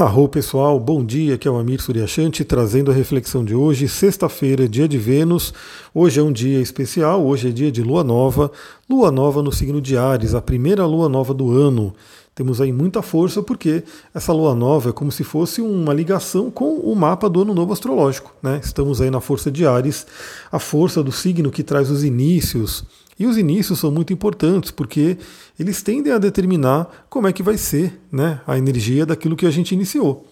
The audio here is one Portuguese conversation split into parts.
Arro pessoal, bom dia, aqui é o Amir Suryashanti trazendo a reflexão de hoje, sexta-feira, dia de Vênus. Hoje é um dia especial, hoje é dia de lua nova, lua nova no signo de Ares, a primeira lua nova do ano. Temos aí muita força porque essa lua nova é como se fosse uma ligação com o mapa do ano novo astrológico. Né? Estamos aí na força de Ares, a força do signo que traz os inícios, e os inícios são muito importantes porque eles tendem a determinar como é que vai ser né, a energia daquilo que a gente iniciou.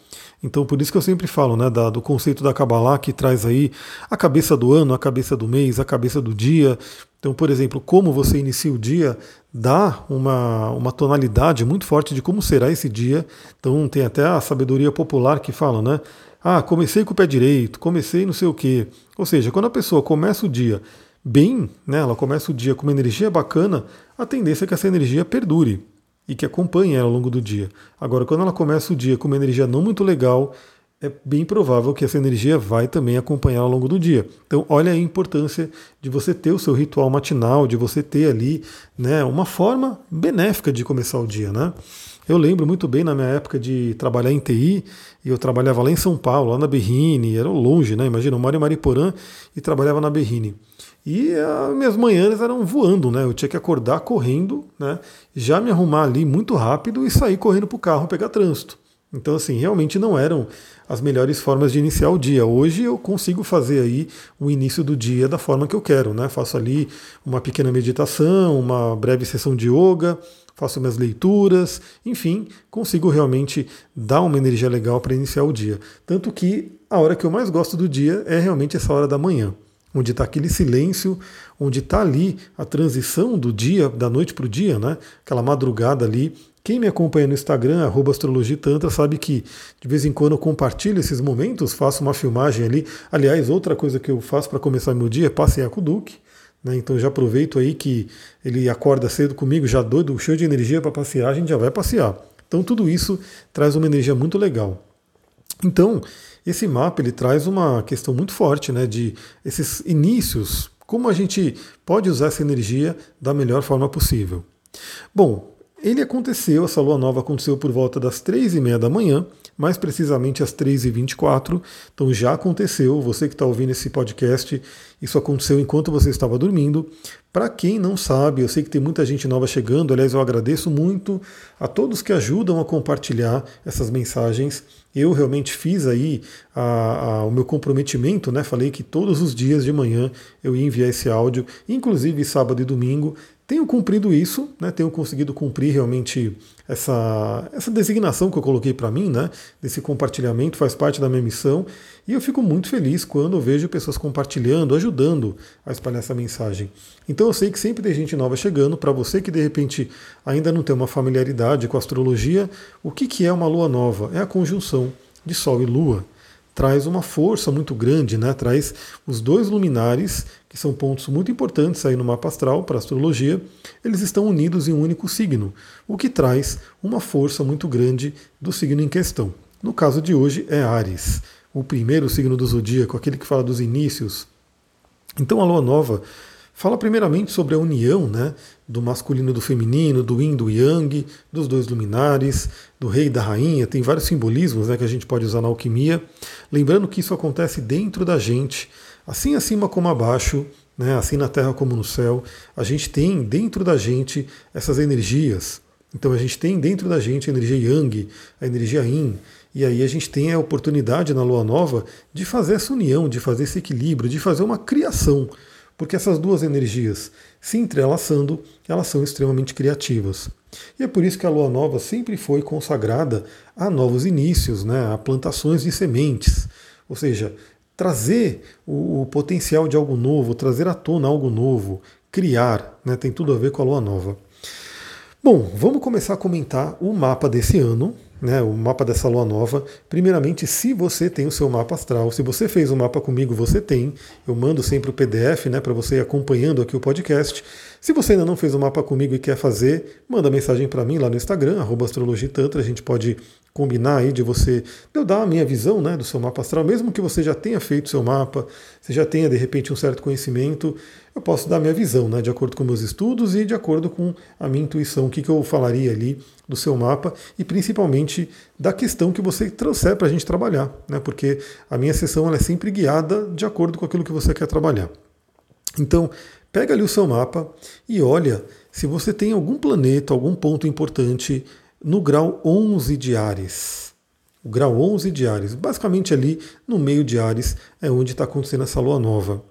Então, por isso que eu sempre falo né, da, do conceito da Kabbalah, que traz aí a cabeça do ano, a cabeça do mês, a cabeça do dia. Então, por exemplo, como você inicia o dia dá uma, uma tonalidade muito forte de como será esse dia. Então, tem até a sabedoria popular que fala, né? Ah, comecei com o pé direito, comecei não sei o quê. Ou seja, quando a pessoa começa o dia bem, né, ela começa o dia com uma energia bacana, a tendência é que essa energia perdure e que acompanhe ela ao longo do dia. Agora, quando ela começa o dia com uma energia não muito legal, é bem provável que essa energia vai também acompanhar ao longo do dia. Então, olha a importância de você ter o seu ritual matinal, de você ter ali né, uma forma benéfica de começar o dia. Né? Eu lembro muito bem na minha época de trabalhar em TI, e eu trabalhava lá em São Paulo, lá na Berrine, era longe, né? Imagina, eu moro em Mariporã e trabalhava na Berrine. E as minhas manhãs eram voando, né? Eu tinha que acordar correndo, né? Já me arrumar ali muito rápido e sair correndo para o carro pegar trânsito. Então, assim, realmente não eram as melhores formas de iniciar o dia. Hoje eu consigo fazer aí o início do dia da forma que eu quero, né? Faço ali uma pequena meditação, uma breve sessão de yoga, faço minhas leituras, enfim, consigo realmente dar uma energia legal para iniciar o dia. Tanto que a hora que eu mais gosto do dia é realmente essa hora da manhã onde está aquele silêncio, onde está ali a transição do dia, da noite para o dia, né? aquela madrugada ali. Quem me acompanha no Instagram, astrologitantra, sabe que de vez em quando eu compartilho esses momentos, faço uma filmagem ali. Aliás, outra coisa que eu faço para começar meu dia é passear com o Duque. Né? Então já aproveito aí que ele acorda cedo comigo, já doido, cheio de energia para passear, a gente já vai passear. Então tudo isso traz uma energia muito legal. Então, esse mapa ele traz uma questão muito forte, né, de esses inícios, como a gente pode usar essa energia da melhor forma possível. Bom, ele aconteceu, essa lua nova aconteceu por volta das três e meia da manhã, mais precisamente às 3h24. Então já aconteceu, você que está ouvindo esse podcast, isso aconteceu enquanto você estava dormindo. Para quem não sabe, eu sei que tem muita gente nova chegando, aliás, eu agradeço muito a todos que ajudam a compartilhar essas mensagens. Eu realmente fiz aí a, a, o meu comprometimento, né? Falei que todos os dias de manhã eu ia enviar esse áudio, inclusive sábado e domingo. Tenho cumprido isso, né, tenho conseguido cumprir realmente essa, essa designação que eu coloquei para mim, né, desse compartilhamento, faz parte da minha missão, e eu fico muito feliz quando eu vejo pessoas compartilhando, ajudando a espalhar essa mensagem. Então eu sei que sempre tem gente nova chegando, para você que de repente ainda não tem uma familiaridade com a astrologia, o que, que é uma lua nova? É a conjunção de Sol e Lua traz uma força muito grande, né? traz os dois luminares, que são pontos muito importantes aí no mapa astral para a astrologia, eles estão unidos em um único signo, o que traz uma força muito grande do signo em questão. No caso de hoje é Ares, o primeiro signo do zodíaco, aquele que fala dos inícios. Então a lua nova Fala primeiramente sobre a união né, do masculino e do feminino, do yin do yang, dos dois luminares, do rei e da rainha. Tem vários simbolismos né, que a gente pode usar na alquimia. Lembrando que isso acontece dentro da gente, assim acima como abaixo, né, assim na terra como no céu. A gente tem dentro da gente essas energias. Então a gente tem dentro da gente a energia yang, a energia yin. E aí a gente tem a oportunidade na lua nova de fazer essa união, de fazer esse equilíbrio, de fazer uma criação porque essas duas energias se entrelaçando, elas são extremamente criativas. E é por isso que a lua nova sempre foi consagrada a novos inícios, né, a plantações de sementes. Ou seja, trazer o, potencial de algo novo, trazer à tona algo novo, criar, né, tem tudo a ver com a lua nova. Bom, vamos começar a comentar o mapa desse ano, né, o mapa dessa lua nova. Primeiramente, se você tem o seu mapa astral, se você fez o mapa comigo, você tem. Eu mando sempre o PDF né, para você acompanhando aqui o podcast. Se você ainda não fez o mapa comigo e quer fazer, manda mensagem para mim lá no Instagram, astrologitantra, a gente pode combinar aí de você, eu dar a minha visão né, do seu mapa astral, mesmo que você já tenha feito seu mapa, você já tenha de repente um certo conhecimento, eu posso dar a minha visão, né, de acordo com meus estudos e de acordo com a minha intuição, o que, que eu falaria ali do seu mapa e principalmente da questão que você trouxer para a gente trabalhar, né, porque a minha sessão ela é sempre guiada de acordo com aquilo que você quer trabalhar. Então, pega ali o seu mapa e olha se você tem algum planeta, algum ponto importante no grau 11 de Ares. O grau 11 de Ares, basicamente ali no meio de Ares, é onde está acontecendo essa lua nova.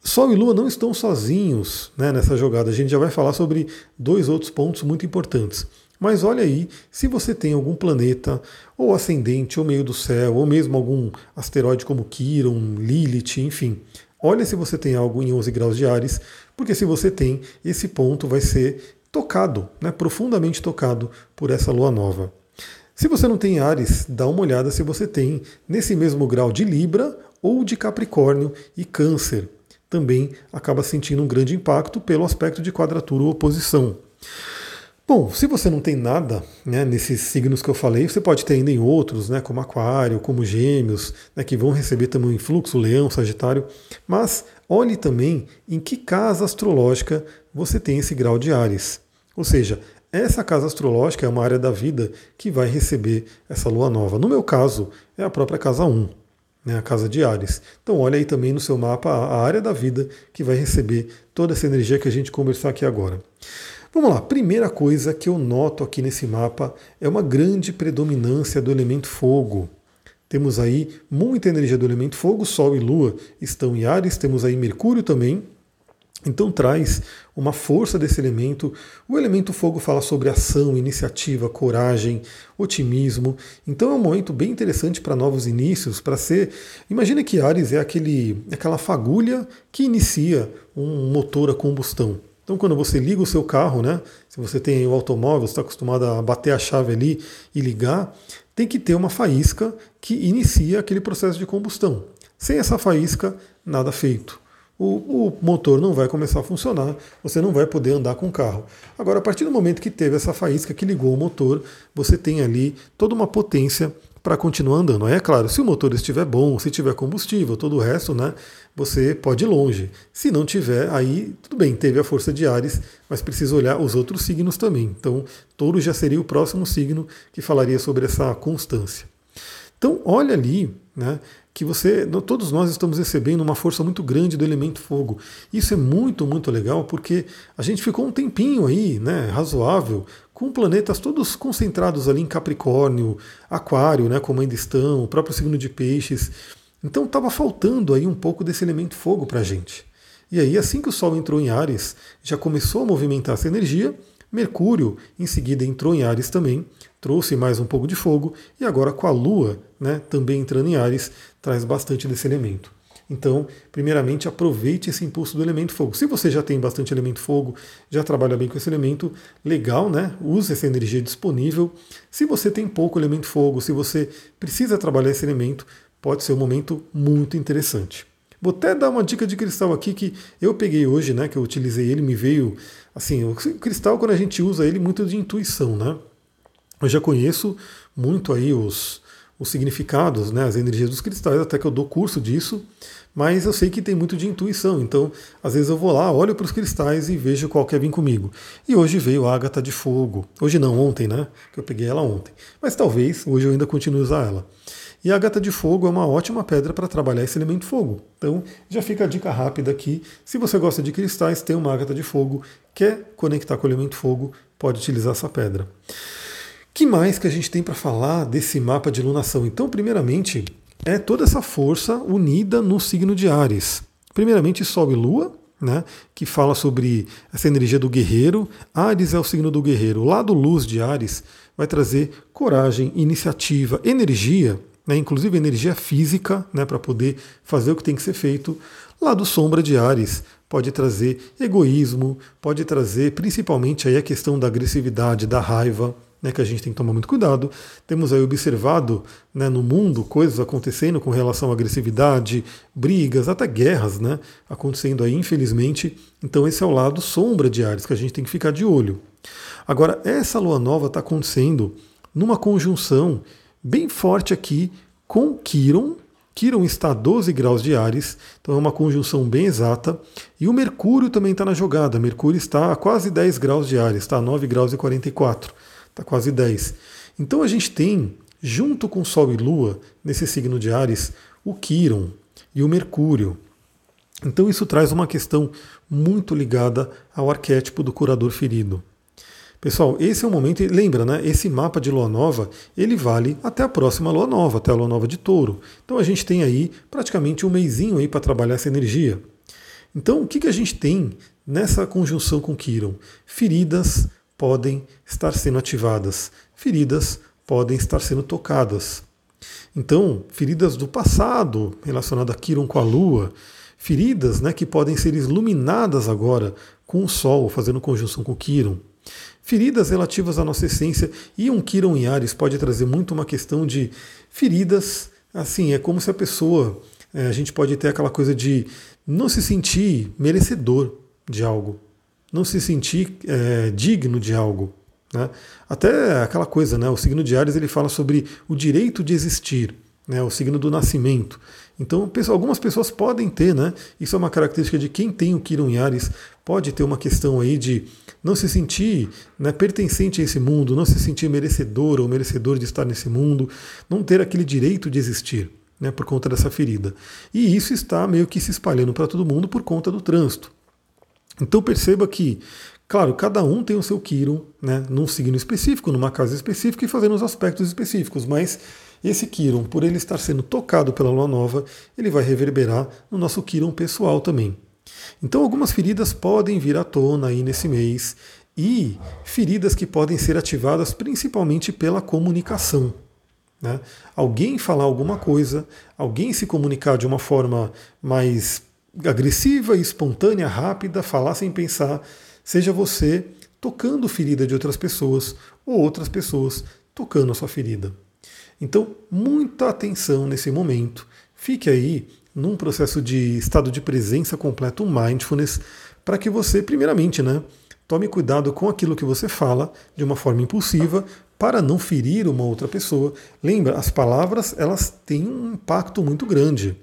Sol e Lua não estão sozinhos né, nessa jogada. A gente já vai falar sobre dois outros pontos muito importantes. Mas olha aí, se você tem algum planeta, ou ascendente, ou meio do céu, ou mesmo algum asteroide como Quiron, Lilith, enfim, olha se você tem algo em 11 graus de Ares, porque se você tem, esse ponto vai ser tocado, né, profundamente tocado por essa lua nova. Se você não tem Ares, dá uma olhada se você tem nesse mesmo grau de Libra ou de Capricórnio e Câncer. Também acaba sentindo um grande impacto pelo aspecto de quadratura ou oposição. Bom, se você não tem nada né, nesses signos que eu falei, você pode ter ainda em outros, né, como Aquário, como Gêmeos, né, que vão receber também um influxo, Leão, Sagitário. Mas olhe também em que casa astrológica você tem esse grau de Ares. Ou seja, essa casa astrológica é uma área da vida que vai receber essa lua nova. No meu caso, é a própria casa 1, né, a casa de Ares. Então, olha aí também no seu mapa a área da vida que vai receber toda essa energia que a gente conversar aqui agora. Vamos lá, primeira coisa que eu noto aqui nesse mapa é uma grande predominância do elemento fogo. Temos aí muita energia do elemento fogo, Sol e Lua estão em Ares, temos aí Mercúrio também, então traz uma força desse elemento. O elemento fogo fala sobre ação, iniciativa, coragem, otimismo. Então é um momento bem interessante para novos inícios, para ser. Imagina que Ares é aquele, aquela fagulha que inicia um motor a combustão. Então, quando você liga o seu carro, né? Se você tem o automóvel, está acostumado a bater a chave ali e ligar, tem que ter uma faísca que inicia aquele processo de combustão. Sem essa faísca, nada feito o, o, motor não vai começar a funcionar, você não vai poder andar com o carro. Agora, a partir do momento que teve essa faísca que ligou o motor, você tem ali toda uma potência para continuar andando. Aí é claro, se o motor estiver bom, se tiver combustível, todo o resto, né, você pode ir longe. Se não tiver, aí tudo bem, teve a força de Ares, mas precisa olhar os outros signos também. Então, touro já seria o próximo signo que falaria sobre essa constância. Então, olha ali, né, que você, todos nós estamos recebendo uma força muito grande do elemento fogo. Isso é muito, muito legal, porque a gente ficou um tempinho aí, né, razoável, com planetas todos concentrados ali em Capricórnio, Aquário, né, como ainda estão, o próprio signo de Peixes. Então estava faltando aí um pouco desse elemento fogo para a gente. E aí, assim que o Sol entrou em Ares, já começou a movimentar essa energia. Mercúrio, em seguida, entrou em Ares também trouxe mais um pouco de fogo, e agora com a Lua né, também entrando em Ares, traz bastante desse elemento. Então, primeiramente, aproveite esse impulso do elemento fogo. Se você já tem bastante elemento fogo, já trabalha bem com esse elemento, legal, né? Use essa energia disponível. Se você tem pouco elemento fogo, se você precisa trabalhar esse elemento, pode ser um momento muito interessante. Vou até dar uma dica de cristal aqui que eu peguei hoje, né? Que eu utilizei ele, me veio assim, o cristal quando a gente usa ele muito de intuição, né? Eu já conheço muito aí os, os significados, né, as energias dos cristais, até que eu dou curso disso, mas eu sei que tem muito de intuição, então às vezes eu vou lá, olho para os cristais e vejo qual quer vir comigo. E hoje veio a ágata de fogo. Hoje não, ontem, né? Que eu peguei ela ontem. Mas talvez hoje eu ainda continue a usar ela. E a ágata de fogo é uma ótima pedra para trabalhar esse elemento fogo. Então já fica a dica rápida aqui. Se você gosta de cristais, tem uma ágata de fogo, quer conectar com o elemento fogo, pode utilizar essa pedra que mais que a gente tem para falar desse mapa de lunação? Então, primeiramente, é toda essa força unida no signo de Ares. Primeiramente, Sol e Lua, né, que fala sobre essa energia do guerreiro. Ares é o signo do guerreiro. O lado luz de Ares vai trazer coragem, iniciativa, energia, né, inclusive energia física, né, para poder fazer o que tem que ser feito. Lado sombra de Ares pode trazer egoísmo, pode trazer principalmente aí a questão da agressividade, da raiva, né, que a gente tem que tomar muito cuidado. Temos aí observado né, no mundo coisas acontecendo com relação à agressividade, brigas, até guerras né, acontecendo aí, infelizmente. Então, esse é o lado sombra de Ares que a gente tem que ficar de olho. Agora, essa lua nova está acontecendo numa conjunção bem forte aqui com Quiron. Quiron está a 12 graus de Ares, então é uma conjunção bem exata. E o Mercúrio também está na jogada. Mercúrio está a quase 10 graus de Ares, está a 9 graus e 44, está quase 10. Então a gente tem, junto com Sol e Lua, nesse signo de Ares, o Quiron e o Mercúrio. Então isso traz uma questão muito ligada ao arquétipo do curador ferido. Pessoal, esse é o momento, e lembra, né? Esse mapa de lua nova, ele vale até a próxima lua nova, até a lua nova de touro. Então a gente tem aí praticamente um mêsinho aí para trabalhar essa energia. Então, o que, que a gente tem nessa conjunção com Quiron? Feridas podem estar sendo ativadas, feridas podem estar sendo tocadas. Então, feridas do passado relacionadas a Quiron com a Lua, feridas né, que podem ser iluminadas agora com o Sol, fazendo conjunção com Quiron. Feridas relativas à nossa essência e um Kiron em Ares pode trazer muito uma questão de feridas, assim, é como se a pessoa, é, a gente pode ter aquela coisa de não se sentir merecedor de algo, não se sentir é, digno de algo. Né? Até aquela coisa, né? o signo de Ares ele fala sobre o direito de existir, né? o signo do nascimento. Então, algumas pessoas podem ter, né? Isso é uma característica de quem tem o Kiron em Ares, pode ter uma questão aí de não se sentir né, pertencente a esse mundo, não se sentir merecedor ou merecedor de estar nesse mundo, não ter aquele direito de existir. Né, por conta dessa ferida. E isso está meio que se espalhando para todo mundo por conta do trânsito. Então perceba que, claro, cada um tem o seu Kiron, né, num signo específico, numa casa específica e fazendo os aspectos específicos, mas esse Kiron, por ele estar sendo tocado pela lua nova, ele vai reverberar no nosso Kiron pessoal também. Então, algumas feridas podem vir à tona aí nesse mês e feridas que podem ser ativadas principalmente pela comunicação. Né? Alguém falar alguma coisa, alguém se comunicar de uma forma mais agressiva, espontânea, rápida, falar sem pensar, seja você tocando ferida de outras pessoas ou outras pessoas tocando a sua ferida. Então, muita atenção nesse momento. Fique aí num processo de estado de presença completo, mindfulness, para que você, primeiramente, né, tome cuidado com aquilo que você fala de uma forma impulsiva para não ferir uma outra pessoa. Lembra, as palavras elas têm um impacto muito grande.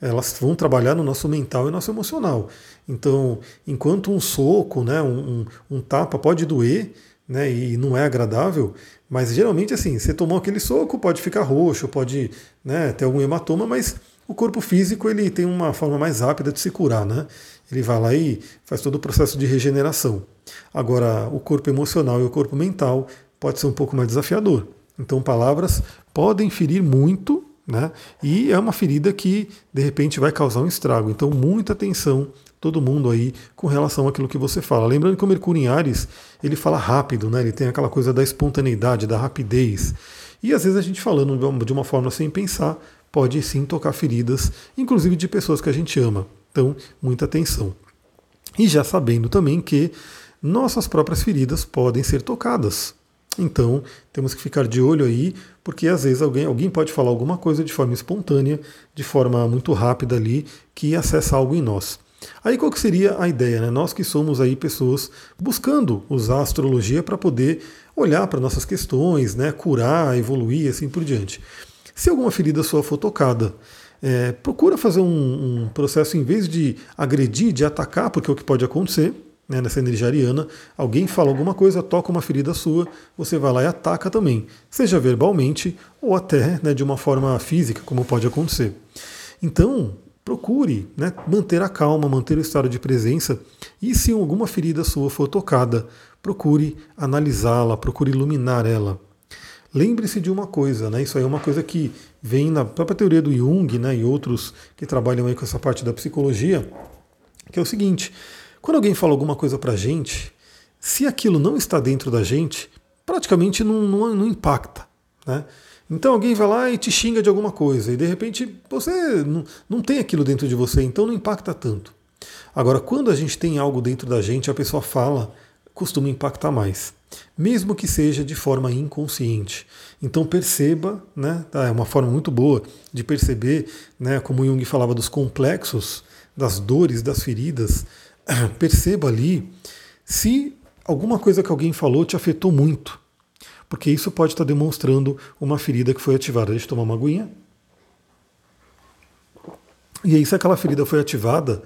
Elas vão trabalhar no nosso mental e no nosso emocional. Então, enquanto um soco, né, um, um tapa pode doer, né, e não é agradável, mas geralmente assim, você tomou aquele soco, pode ficar roxo, pode né, ter algum hematoma, mas o corpo físico ele tem uma forma mais rápida de se curar, né? Ele vai lá e faz todo o processo de regeneração. Agora, o corpo emocional e o corpo mental pode ser um pouco mais desafiador. Então, palavras podem ferir muito, né? E é uma ferida que de repente vai causar um estrago. Então, muita atenção todo mundo aí com relação àquilo que você fala. Lembrando que o Mercúrio em Ares, ele fala rápido, né? Ele tem aquela coisa da espontaneidade, da rapidez. E às vezes a gente falando de uma forma sem pensar, pode sim tocar feridas, inclusive de pessoas que a gente ama. Então, muita atenção. E já sabendo também que nossas próprias feridas podem ser tocadas. Então, temos que ficar de olho aí, porque às vezes alguém, alguém pode falar alguma coisa de forma espontânea, de forma muito rápida ali, que acessa algo em nós. Aí qual que seria a ideia? Né? Nós que somos aí pessoas buscando usar a astrologia para poder olhar para nossas questões, né? curar, evoluir assim por diante. Se alguma ferida sua for tocada, é, procura fazer um, um, processo, em vez de agredir, de atacar, porque é o que pode acontecer né, nessa energia ariana, alguém fala alguma coisa, toca uma ferida sua, você vai lá e ataca também, seja verbalmente ou até né, de uma forma física, como pode acontecer. Então, procure né, manter a calma, manter o estado de presença e se alguma ferida sua for tocada, procure analisá-la, procure iluminar ela. Lembre-se de uma coisa, né? Isso aí é uma coisa que vem na própria teoria do Jung, né? E outros que trabalham aí com essa parte da psicologia, que é o seguinte: quando alguém fala alguma coisa pra gente, se aquilo não está dentro da gente, praticamente não, não, não impacta, né? Então alguém vai lá e te xinga de alguma coisa, e de repente você não, não tem aquilo dentro de você, então não impacta tanto. Agora, quando a gente tem algo dentro da gente, a pessoa fala, costuma impactar mais mesmo que seja de forma inconsciente. Então perceba, né, tá, é uma forma muito boa de perceber, né, como Jung falava dos complexos, das dores, das feridas, perceba ali se alguma coisa que alguém falou te afetou muito. porque isso pode estar demonstrando uma ferida que foi ativada. Deixa eu tomar uma aguinha. E aí, se aquela ferida foi ativada,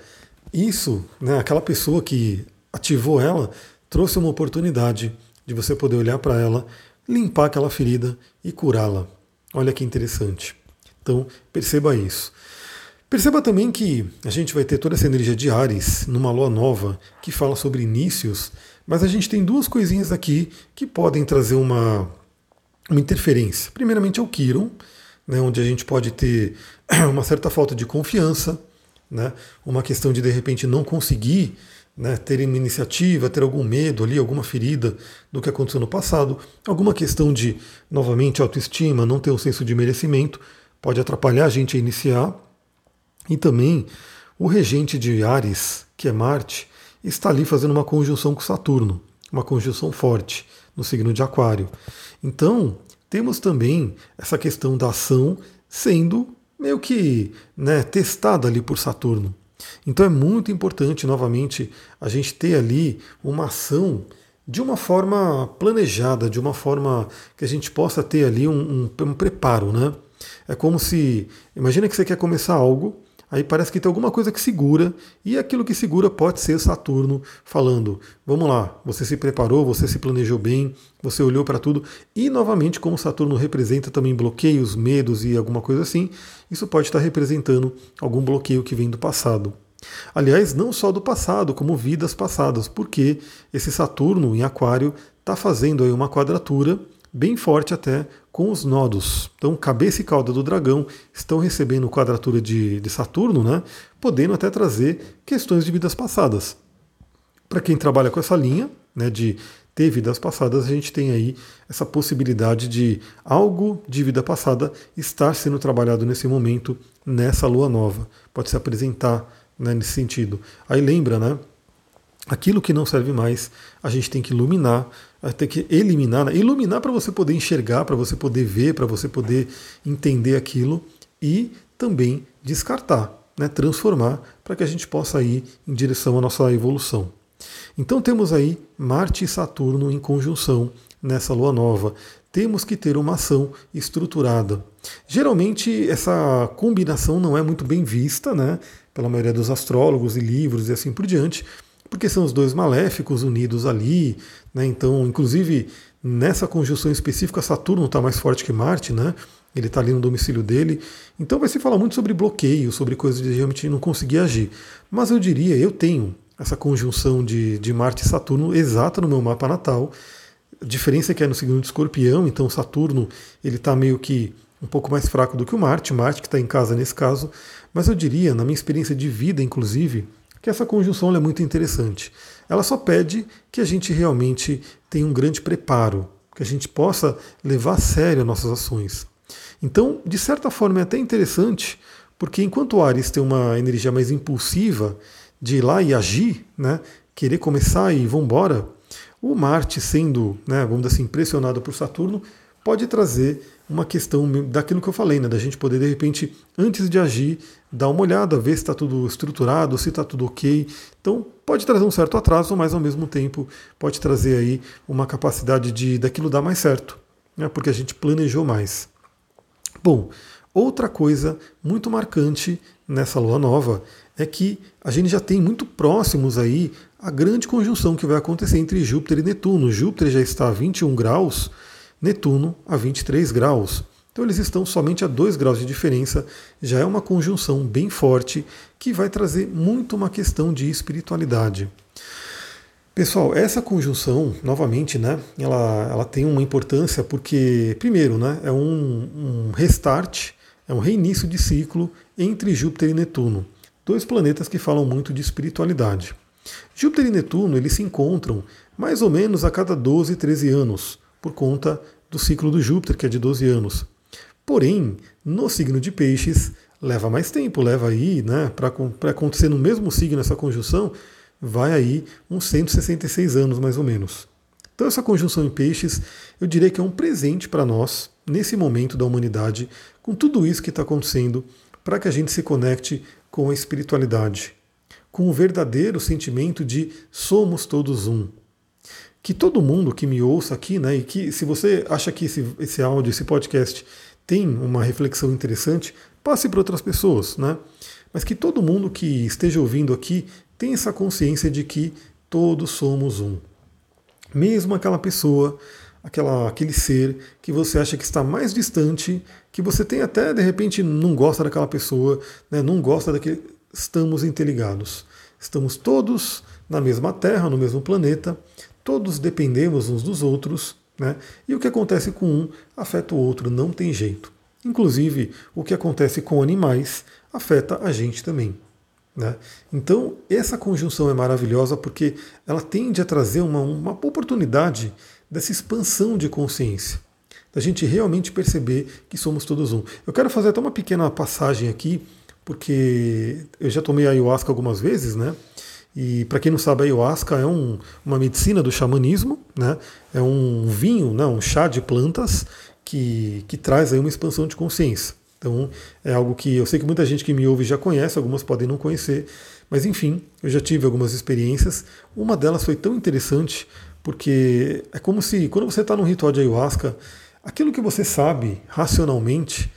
isso, né, aquela pessoa que ativou ela, trouxe uma oportunidade de você poder olhar para ela, limpar aquela ferida e curá-la. Olha que interessante. Então, perceba isso. Perceba também que a gente vai ter toda essa energia de Ares numa lua nova que fala sobre inícios, mas a gente tem duas coisinhas aqui que podem trazer uma, uma interferência. Primeiramente é o Kiron, né, onde a gente pode ter uma certa falta de confiança, né, uma questão de de repente não conseguir né, ter uma iniciativa, ter algum medo ali, alguma ferida do que aconteceu no passado, alguma questão de, novamente, autoestima, não ter um senso de merecimento, pode atrapalhar a gente a iniciar. E também o regente de Ares, que é Marte, está ali fazendo uma conjunção com Saturno, uma conjunção forte no signo de Aquário. Então, temos também essa questão da ação sendo meio que né, testada ali por Saturno. Então é muito importante, novamente, a gente ter ali uma ação de uma forma planejada, de uma forma que a gente possa ter ali um, um, um preparo, né? É como se. Imagina que você quer começar algo aí parece que tem alguma coisa que segura, e aquilo que segura pode ser Saturno falando: vamos lá, você se preparou, você se planejou bem, você olhou para tudo, e novamente, como Saturno representa também bloqueios, medos e alguma coisa assim, isso pode estar representando algum bloqueio que vem do passado. Aliás, não só do passado, como vidas passadas, porque esse Saturno em Aquário está fazendo aí uma quadratura bem forte até com os nodos. Então, cabeça e cauda do dragão estão recebendo quadratura de, de Saturno, né? podendo até trazer questões de vidas passadas. Para quem trabalha com essa linha né, de ter vidas passadas, a gente tem aí essa possibilidade de algo de vida passada estar sendo trabalhado nesse momento, nessa lua nova. Pode se apresentar né, nesse sentido. Aí lembra, né? Aquilo que não serve mais, a gente tem que iluminar, tem que eliminar, né? iluminar para você poder enxergar, para você poder ver, para você poder entender aquilo e também descartar, né? transformar, para que a gente possa ir em direção à nossa evolução. Então temos aí Marte e Saturno em conjunção nessa lua nova. Temos que ter uma ação estruturada. Geralmente essa combinação não é muito bem vista, né, pela maioria dos astrólogos e livros e assim por diante, porque são os dois maléficos unidos ali, né? Então, inclusive, nessa conjunção específica, Saturno está mais forte que Marte, né? Ele está ali no domicílio dele. Então vai se falar muito sobre bloqueio, sobre coisas de realmente não conseguir agir. Mas eu diria, eu tenho essa conjunção de, de Marte e Saturno exata no meu mapa natal. A diferença é que é no signo de escorpião, então Saturno ele está meio que um pouco mais fraco do que o Marte, Marte que está em casa nesse caso. Mas eu diria, na minha experiência de vida, inclusive, que essa conjunção é muito interessante. Ela só pede que a gente realmente tenha um grande preparo, que a gente possa levar a sério nossas ações. Então, de certa forma, é até interessante, porque enquanto o Ares tem uma energia mais impulsiva de ir lá e agir, né, querer começar e vambora, o Marte sendo, né, vamos dizer assim, pressionado por Saturno, pode trazer uma questão daquilo que eu falei, né, da gente poder, de repente, antes de agir, dar uma olhada, ver se está tudo estruturado, se está tudo ok. Então, pode trazer um certo atraso, mas ao mesmo tempo pode trazer aí uma capacidade de daquilo dar mais certo, né, porque a gente planejou mais. Bom, outra coisa muito marcante nessa lua nova é que a gente já tem muito próximos aí a grande conjunção que vai acontecer entre Júpiter e Netuno. Júpiter já está a 21 graus Netuno a 23 graus. Então eles estão somente a 2 graus de diferença, já é uma conjunção bem forte que vai trazer muito uma questão de espiritualidade. Pessoal, essa conjunção, novamente, né, ela, ela tem uma importância porque, primeiro, né, é um, um restart, é um reinício de ciclo entre Júpiter e Netuno, dois planetas que falam muito de espiritualidade. Júpiter e Netuno eles se encontram mais ou menos a cada 12, 13 anos por conta do ciclo do Júpiter, que é de 12 anos. Porém, no signo de Peixes, leva mais tempo, leva aí, né, para acontecer no mesmo signo essa conjunção, vai aí uns 166 anos mais ou menos. Então essa conjunção em Peixes, eu diria que é um presente para nós, nesse momento da humanidade, com tudo isso que está acontecendo, para que a gente se conecte com a espiritualidade, com o verdadeiro sentimento de somos todos um. Que todo mundo que me ouça aqui, né, e que se você acha que esse, esse áudio, esse podcast tem uma reflexão interessante, passe para outras pessoas, né? Mas que todo mundo que esteja ouvindo aqui tenha essa consciência de que todos somos um. Mesmo aquela pessoa, aquela, aquele ser que você acha que está mais distante, que você tem até de repente não gosta daquela pessoa, né, não gosta daquele. Estamos interligados. Estamos todos na mesma Terra, no mesmo planeta, todos dependemos uns dos outros, né? e o que acontece com um afeta o outro, não tem jeito. Inclusive, o que acontece com animais afeta a gente também. Né? Então, essa conjunção é maravilhosa porque ela tende a trazer uma, uma oportunidade dessa expansão de consciência, da gente realmente perceber que somos todos um. Eu quero fazer até uma pequena passagem aqui, porque eu já tomei ayahuasca algumas vezes, né? E para quem não sabe, a ayahuasca é um, uma medicina do xamanismo, né? é um vinho, né? um chá de plantas que, que traz aí uma expansão de consciência. Então é algo que eu sei que muita gente que me ouve já conhece, algumas podem não conhecer, mas enfim, eu já tive algumas experiências. Uma delas foi tão interessante porque é como se quando você está num ritual de ayahuasca, aquilo que você sabe racionalmente,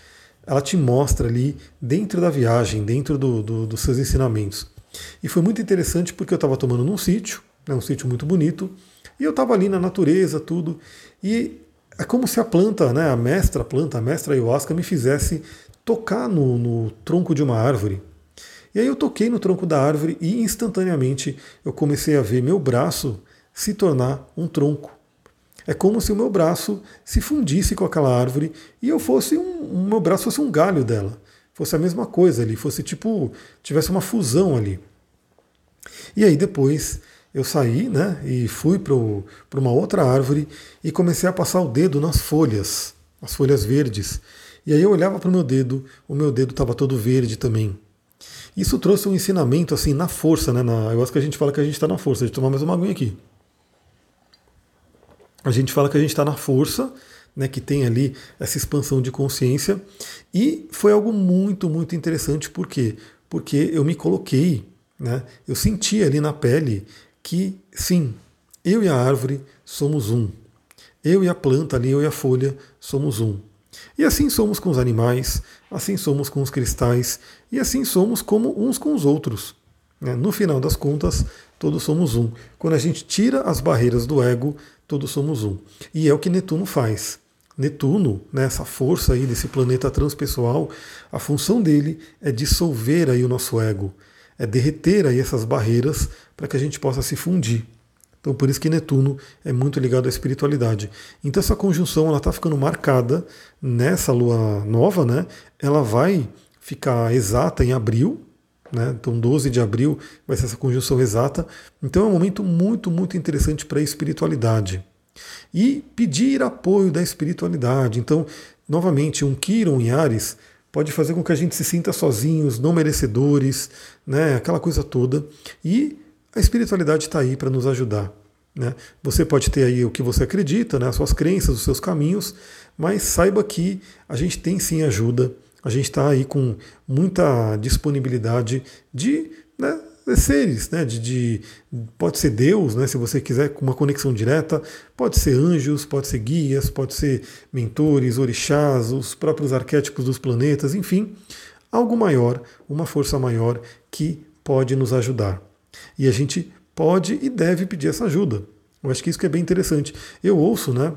ela te mostra ali dentro da viagem, dentro do, do, dos seus ensinamentos. E foi muito interessante porque eu estava tomando num sítio, né, um sítio muito bonito, e eu estava ali na natureza, tudo, e é como se a planta, né, a mestra planta, a mestra ayahuasca, me fizesse tocar no, no tronco de uma árvore. E aí eu toquei no tronco da árvore e instantaneamente eu comecei a ver meu braço se tornar um tronco. É como se o meu braço se fundisse com aquela árvore e eu fosse um, o meu braço fosse um galho dela fosse a mesma coisa ali, fosse tipo, tivesse uma fusão ali. E aí depois eu saí, né, e fui para uma outra árvore e comecei a passar o dedo nas folhas, as folhas verdes. E aí eu olhava para o meu dedo, o meu dedo estava todo verde também. Isso trouxe um ensinamento assim na força, né? Na, eu acho que a gente fala que a gente está na força. Deixa eu tomar mais uma aguinha aqui. A gente fala que a gente está na força né, que tem ali essa expansão de consciência. E foi algo muito, muito interessante, por quê? Porque eu me coloquei, né, eu senti ali na pele que sim, eu e a árvore somos um. Eu e a planta ali, eu e a folha somos um. E assim somos com os animais, assim somos com os cristais, e assim somos como uns com os outros. Né? No final das contas, todos somos um. Quando a gente tira as barreiras do ego, todos somos um. E é o que Netuno faz. Netuno, né, essa força aí desse planeta transpessoal, a função dele é dissolver aí o nosso ego, é derreter aí essas barreiras para que a gente possa se fundir. Então por isso que Netuno é muito ligado à espiritualidade. Então essa conjunção ela está ficando marcada nessa lua nova, né? Ela vai ficar exata em abril, né? Então 12 de abril vai ser essa conjunção exata. Então é um momento muito muito interessante para a espiritualidade e pedir apoio da espiritualidade. Então, novamente, um Kiron em Ares pode fazer com que a gente se sinta sozinhos, não merecedores, né, aquela coisa toda. E a espiritualidade está aí para nos ajudar. Né? Você pode ter aí o que você acredita, né, as suas crenças, os seus caminhos, mas saiba que a gente tem sim ajuda, a gente está aí com muita disponibilidade de né, seres, né, de, de, pode ser Deus, né, se você quiser, com uma conexão direta, pode ser anjos, pode ser guias, pode ser mentores, orixás, os próprios arquétipos dos planetas, enfim, algo maior, uma força maior que pode nos ajudar. E a gente pode e deve pedir essa ajuda. Eu acho que isso que é bem interessante. Eu ouço, né,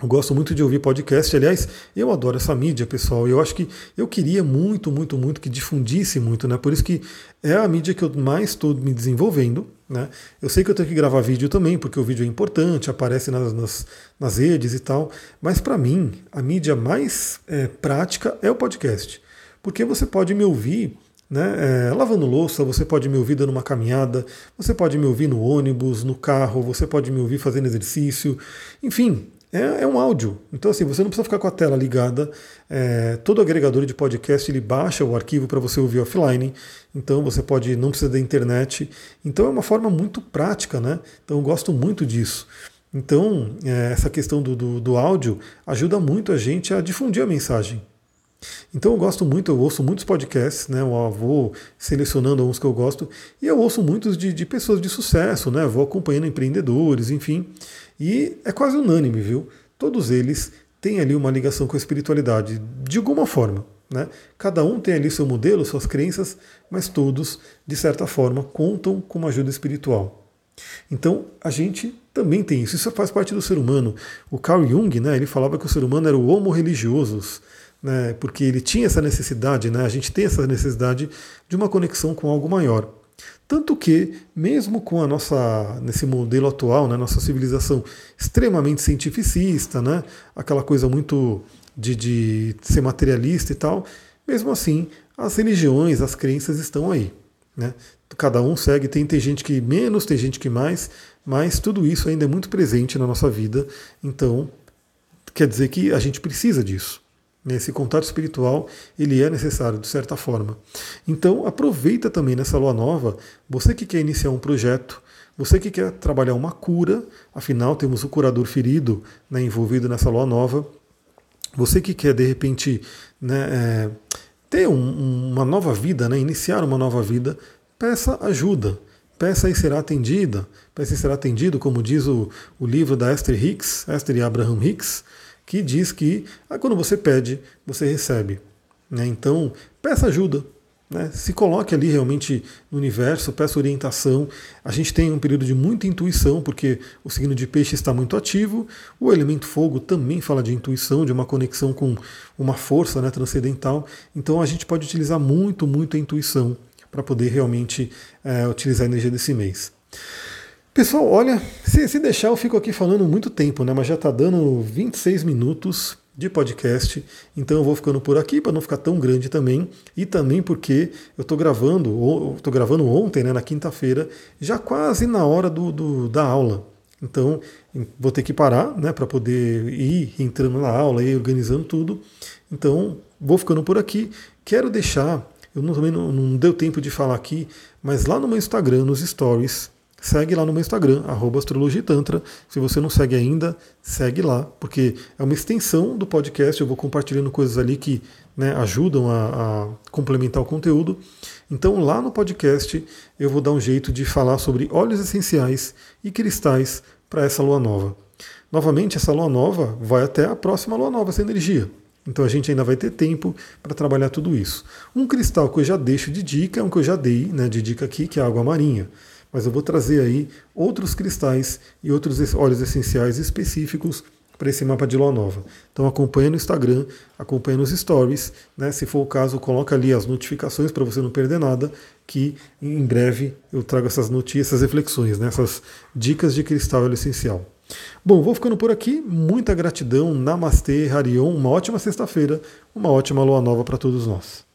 eu gosto muito de ouvir podcast, aliás, eu adoro essa mídia, pessoal. Eu acho que eu queria muito, muito, muito que difundisse muito, né? Por isso que é a mídia que eu mais estou me desenvolvendo, né? Eu sei que eu tenho que gravar vídeo também, porque o vídeo é importante, aparece nas, nas, nas redes e tal. Mas para mim, a mídia mais é, prática é o podcast, porque você pode me ouvir. Né, é, lavando louça, você pode me ouvir dando uma caminhada, você pode me ouvir no ônibus, no carro, você pode me ouvir fazendo exercício, enfim, é, é, um áudio. Então, assim, você não precisa ficar com a tela ligada. É, todo agregador de podcast ele baixa o arquivo para você ouvir offline. Então, você pode, não precisa da internet. Então, é uma forma muito prática, né? Então, eu gosto muito disso. Então, é, essa questão do, do, do áudio ajuda muito a gente a difundir a mensagem. Então eu gosto muito, eu ouço muitos podcasts, né? Eu vou selecionando alguns que eu gosto, e eu ouço muitos de, de pessoas de sucesso, né? Vou acompanhando empreendedores, enfim. E é quase unânime, viu? Todos eles têm ali uma ligação com a espiritualidade, de alguma forma. Né? Cada um tem ali seu modelo, suas crenças, mas todos, de certa forma, contam com uma ajuda espiritual. Então, a gente também tem isso. Isso faz parte do ser humano. O Carl Jung, né, ele falava que o ser humano era o homo religiosus, né, porque ele tinha essa necessidade, né, a gente tem essa necessidade de uma conexão com algo maior. Tanto que, mesmo com a nossa, nesse modelo atual, né, nossa civilização extremamente cientificista, né, aquela coisa muito de, de ser materialista e tal, mesmo assim, as religiões, as crenças estão aí. Né? Cada um segue, tem, tem gente que menos, tem gente que mais, mas tudo isso ainda é muito presente na nossa vida, então quer dizer que a gente precisa disso. Esse contato espiritual ele é necessário de certa forma. Então aproveita também nessa lua nova, você que quer iniciar um projeto, você que quer trabalhar uma cura, afinal temos o curador ferido né, envolvido nessa lua nova. Você que quer, de repente, né, é, ter um, uma nova vida, né, iniciar uma nova vida, peça ajuda. Peça e será atendida. Peça e será atendido, como diz o, o livro da Esther Hicks, Esther e Abraham Hicks, que diz que ah, quando você pede, você recebe. Né? Então, peça ajuda. Né? Se coloque ali realmente no universo, peça orientação. A gente tem um período de muita intuição, porque o signo de peixe está muito ativo. O elemento fogo também fala de intuição, de uma conexão com uma força né, transcendental. Então a gente pode utilizar muito, muito a intuição para poder realmente é, utilizar a energia desse mês. Pessoal, olha, se, se deixar eu fico aqui falando muito tempo, né? Mas já está dando 26 minutos de podcast. Então eu vou ficando por aqui para não ficar tão grande também. E também porque eu estou gravando, estou gravando ontem, né, na quinta-feira, já quase na hora do, do, da aula. Então vou ter que parar né, para poder ir entrando na aula e organizando tudo. Então vou ficando por aqui. Quero deixar, eu não, também não, não deu tempo de falar aqui, mas lá no meu Instagram, nos stories, Segue lá no meu Instagram, astrologitantra. Se você não segue ainda, segue lá, porque é uma extensão do podcast. Eu vou compartilhando coisas ali que né, ajudam a, a, complementar o conteúdo. Então, lá no podcast, eu vou dar um jeito de falar sobre óleos essenciais e cristais para essa lua nova. Novamente, essa lua nova vai até a próxima lua nova, essa energia. Então a gente ainda vai ter tempo para trabalhar tudo isso. Um cristal que eu já deixo de dica, é um que eu já dei né, de dica aqui, que é a água marinha mas eu vou trazer aí outros cristais e outros óleos essenciais específicos para esse mapa de lua nova. Então acompanhe no Instagram, acompanhe nos stories, né? Se for o caso, coloca ali as notificações para você não perder nada, que em breve eu trago essas notícias, essas reflexões, né? essas dicas de cristal óleo essencial. Bom, vou ficando por aqui. Muita gratidão. Namastê, Harion. Uma ótima sexta-feira, uma ótima lua nova para todos nós.